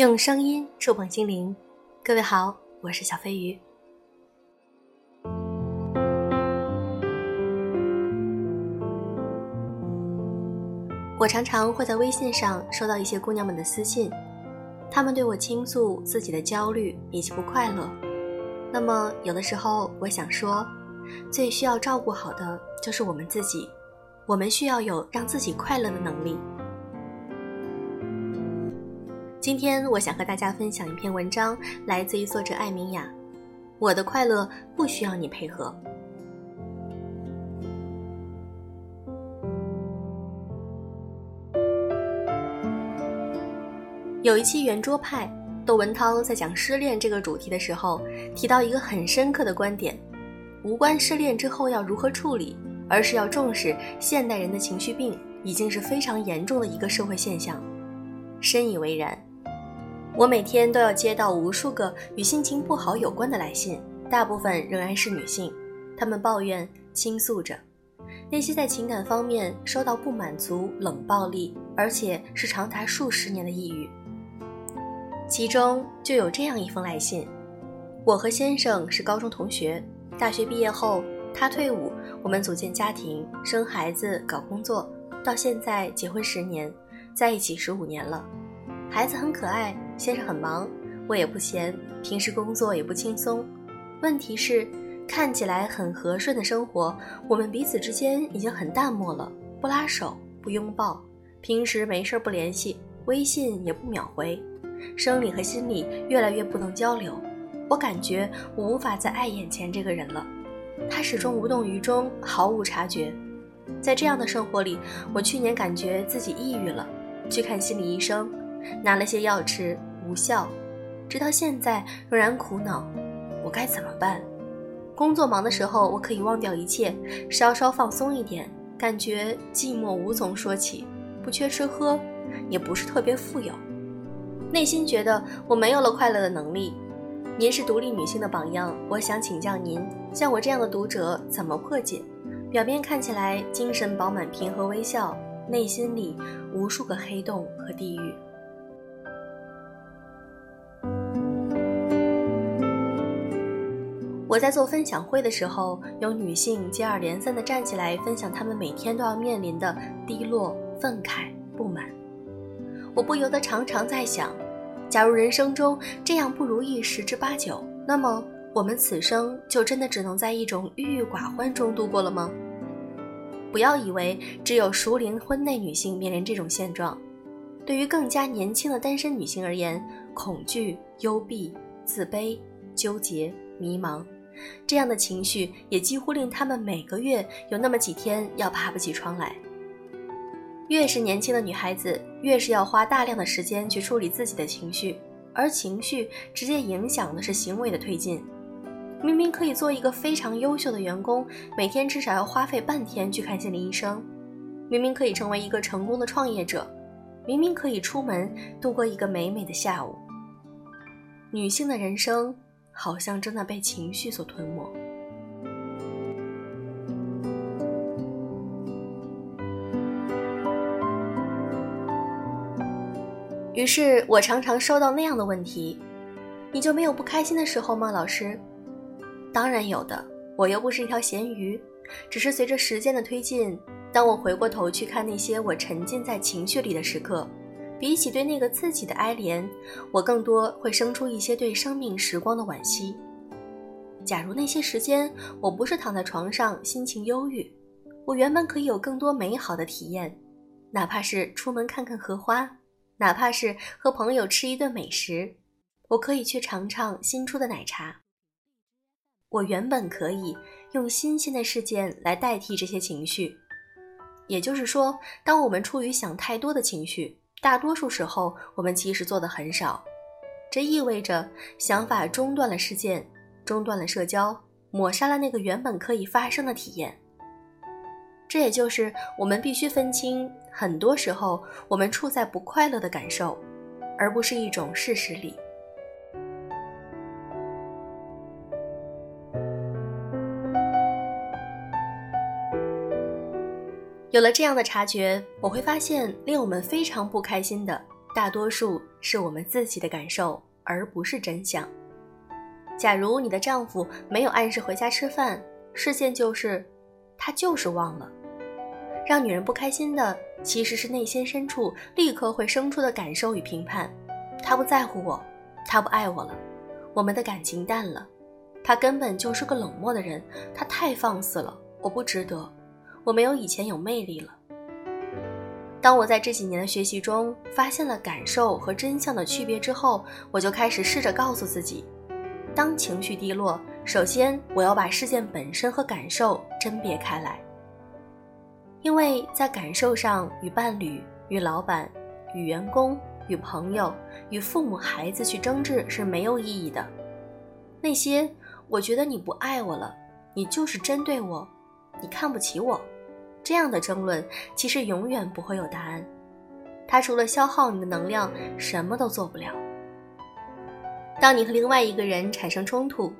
用声音触碰心灵，各位好，我是小飞鱼。我常常会在微信上收到一些姑娘们的私信，她们对我倾诉自己的焦虑以及不快乐。那么，有的时候我想说，最需要照顾好的就是我们自己，我们需要有让自己快乐的能力。今天我想和大家分享一篇文章，来自于作者艾米雅。我的快乐不需要你配合。有一期圆桌派，窦文涛在讲失恋这个主题的时候，提到一个很深刻的观点：无关失恋之后要如何处理，而是要重视现代人的情绪病已经是非常严重的一个社会现象。深以为然。我每天都要接到无数个与心情不好有关的来信，大部分仍然是女性，她们抱怨、倾诉着那些在情感方面受到不满足、冷暴力，而且是长达数十年的抑郁。其中就有这样一封来信：我和先生是高中同学，大学毕业后他退伍，我们组建家庭、生孩子、搞工作，到现在结婚十年，在一起十五年了。孩子很可爱，先生很忙，我也不闲，平时工作也不轻松。问题是，看起来很和顺的生活，我们彼此之间已经很淡漠了，不拉手，不拥抱，平时没事不联系，微信也不秒回，生理和心理越来越不能交流。我感觉我无法再爱眼前这个人了，他始终无动于衷，毫无察觉。在这样的生活里，我去年感觉自己抑郁了，去看心理医生。拿了些药吃，无效，直到现在仍然苦恼，我该怎么办？工作忙的时候，我可以忘掉一切，稍稍放松一点，感觉寂寞无从说起，不缺吃喝，也不是特别富有，内心觉得我没有了快乐的能力。您是独立女性的榜样，我想请教您，像我这样的读者怎么破解？表面看起来精神饱满、平和微笑，内心里无数个黑洞和地狱。我在做分享会的时候，有女性接二连三地站起来分享她们每天都要面临的低落、愤慨、不满。我不由得常常在想，假如人生中这样不如意十之八九，那么我们此生就真的只能在一种郁郁寡欢中度过了吗？不要以为只有熟龄婚内女性面临这种现状，对于更加年轻的单身女性而言，恐惧、幽闭、自卑、纠结、迷茫。这样的情绪也几乎令他们每个月有那么几天要爬不起床来。越是年轻的女孩子，越是要花大量的时间去处理自己的情绪，而情绪直接影响的是行为的推进。明明可以做一个非常优秀的员工，每天至少要花费半天去看心理医生；明明可以成为一个成功的创业者；明明可以出门度过一个美美的下午。女性的人生。好像正在被情绪所吞没。于是我常常收到那样的问题：“你就没有不开心的时候吗？”老师，当然有的。我又不是一条咸鱼，只是随着时间的推进，当我回过头去看那些我沉浸在情绪里的时刻。比起对那个自己的哀怜，我更多会生出一些对生命时光的惋惜。假如那些时间我不是躺在床上心情忧郁，我原本可以有更多美好的体验，哪怕是出门看看荷花，哪怕是和朋友吃一顿美食，我可以去尝尝新出的奶茶。我原本可以用新鲜的事件来代替这些情绪，也就是说，当我们处于想太多的情绪。大多数时候，我们其实做的很少，这意味着想法中断了事件，中断了社交，抹杀了那个原本可以发生的体验。这也就是我们必须分清，很多时候我们处在不快乐的感受，而不是一种事实里。有了这样的察觉，我会发现令我们非常不开心的，大多数是我们自己的感受，而不是真相。假如你的丈夫没有按时回家吃饭，事件就是，他就是忘了。让女人不开心的，其实是内心深处立刻会生出的感受与评判。他不在乎我，他不爱我了，我们的感情淡了，他根本就是个冷漠的人，他太放肆了，我不值得，我没有以前有魅力了。当我在这几年的学习中发现了感受和真相的区别之后，我就开始试着告诉自己：当情绪低落，首先我要把事件本身和感受甄别开来。因为在感受上，与伴侣、与老板、与员工、与朋友、与父母、孩子去争执是没有意义的。那些我觉得你不爱我了，你就是针对我，你看不起我。这样的争论其实永远不会有答案，它除了消耗你的能量，什么都做不了。当你和另外一个人产生冲突，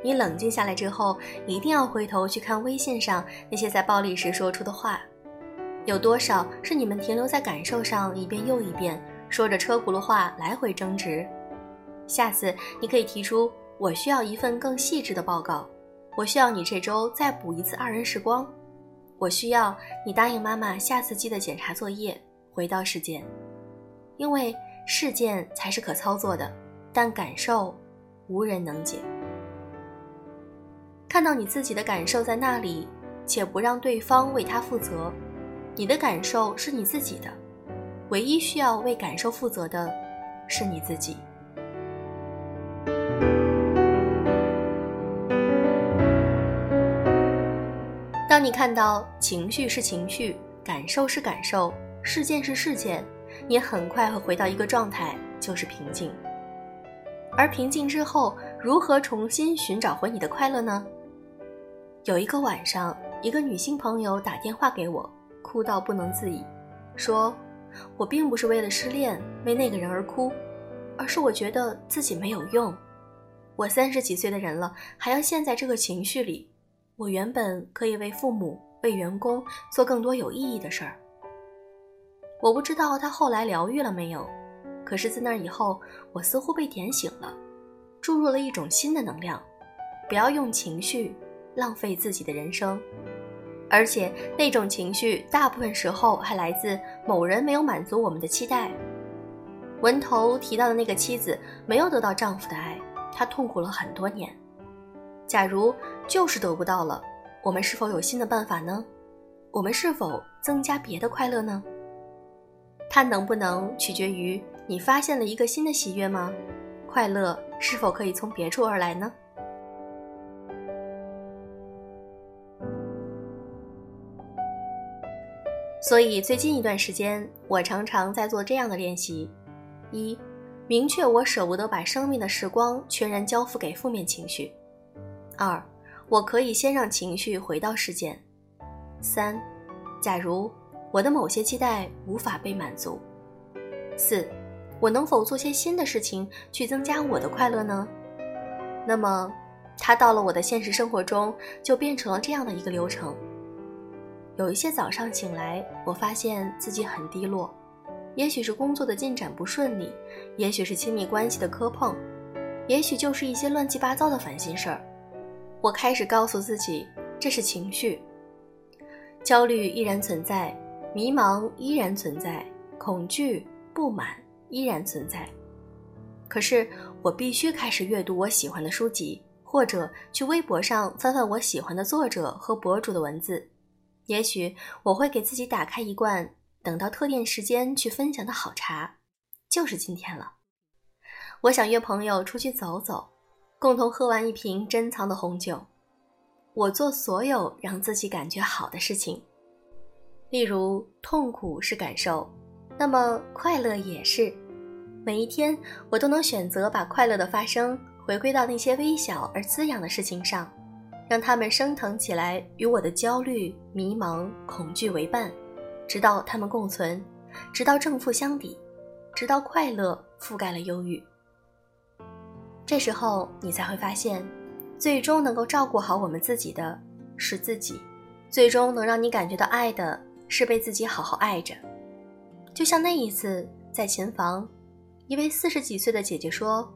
你冷静下来之后，一定要回头去看微信上那些在暴力时说出的话，有多少是你们停留在感受上一遍又一遍，说着车轱辘话来回争执。下次你可以提出，我需要一份更细致的报告，我需要你这周再补一次二人时光。我需要你答应妈妈，下次记得检查作业。回到事件，因为事件才是可操作的，但感受无人能解。看到你自己的感受在那里，且不让对方为他负责，你的感受是你自己的，唯一需要为感受负责的是你自己。当你看到情绪是情绪，感受是感受，事件是事件，你很快会回到一个状态，就是平静。而平静之后，如何重新寻找回你的快乐呢？有一个晚上，一个女性朋友打电话给我，哭到不能自已，说：“我并不是为了失恋为那个人而哭，而是我觉得自己没有用。我三十几岁的人了，还要陷在这个情绪里。”我原本可以为父母、为员工做更多有意义的事儿。我不知道他后来疗愈了没有，可是自那以后，我似乎被点醒了，注入了一种新的能量。不要用情绪浪费自己的人生，而且那种情绪大部分时候还来自某人没有满足我们的期待。文头提到的那个妻子没有得到丈夫的爱，她痛苦了很多年。假如就是得不到了，我们是否有新的办法呢？我们是否增加别的快乐呢？它能不能取决于你发现了一个新的喜悦吗？快乐是否可以从别处而来呢？所以最近一段时间，我常常在做这样的练习：一、明确我舍不得把生命的时光全然交付给负面情绪。二，我可以先让情绪回到事件。三，假如我的某些期待无法被满足。四，我能否做些新的事情去增加我的快乐呢？那么，它到了我的现实生活中，就变成了这样的一个流程。有一些早上醒来，我发现自己很低落，也许是工作的进展不顺利，也许是亲密关系的磕碰，也许就是一些乱七八糟的烦心事儿。我开始告诉自己，这是情绪，焦虑依然存在，迷茫依然存在，恐惧、不满依然存在。可是，我必须开始阅读我喜欢的书籍，或者去微博上翻翻我喜欢的作者和博主的文字。也许我会给自己打开一罐等到特定时间去分享的好茶，就是今天了。我想约朋友出去走走。共同喝完一瓶珍藏的红酒，我做所有让自己感觉好的事情。例如，痛苦是感受，那么快乐也是。每一天，我都能选择把快乐的发生回归到那些微小而滋养的事情上，让它们升腾起来，与我的焦虑、迷茫、恐惧为伴，直到它们共存，直到正负相抵，直到快乐覆盖了忧郁。这时候，你才会发现，最终能够照顾好我们自己的是自己，最终能让你感觉到爱的是被自己好好爱着。就像那一次，在琴房，一位四十几岁的姐姐说：“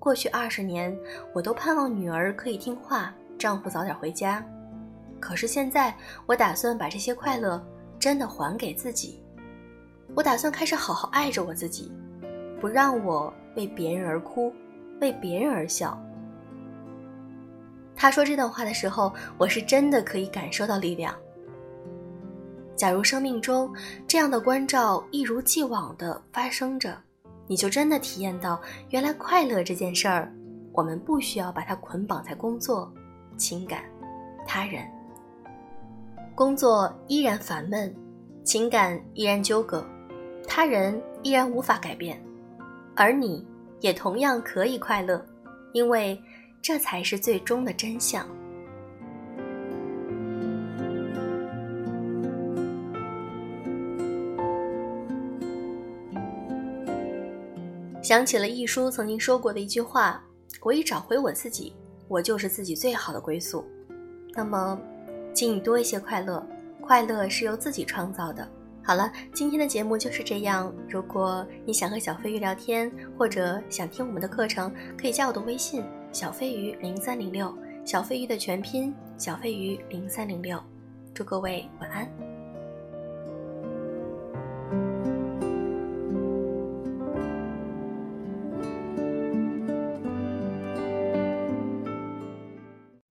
过去二十年，我都盼望女儿可以听话，丈夫早点回家。可是现在，我打算把这些快乐真的还给自己。我打算开始好好爱着我自己，不让我为别人而哭，为别人而笑。”他说这段话的时候，我是真的可以感受到力量。假如生命中这样的关照一如既往的发生着，你就真的体验到，原来快乐这件事儿，我们不需要把它捆绑在工作、情感、他人。工作依然烦闷，情感依然纠葛，他人依然无法改变，而你也同样可以快乐，因为这才是最终的真相。想起了一书曾经说过的一句话：“我已找回我自己，我就是自己最好的归宿。”那么，请你多一些快乐，快乐是由自己创造的。好了，今天的节目就是这样。如果你想和小飞鱼聊天，或者想听我们的课程，可以加我的微信：小飞鱼零三零六，小飞鱼的全拼：小飞鱼零三零六。祝各位晚安。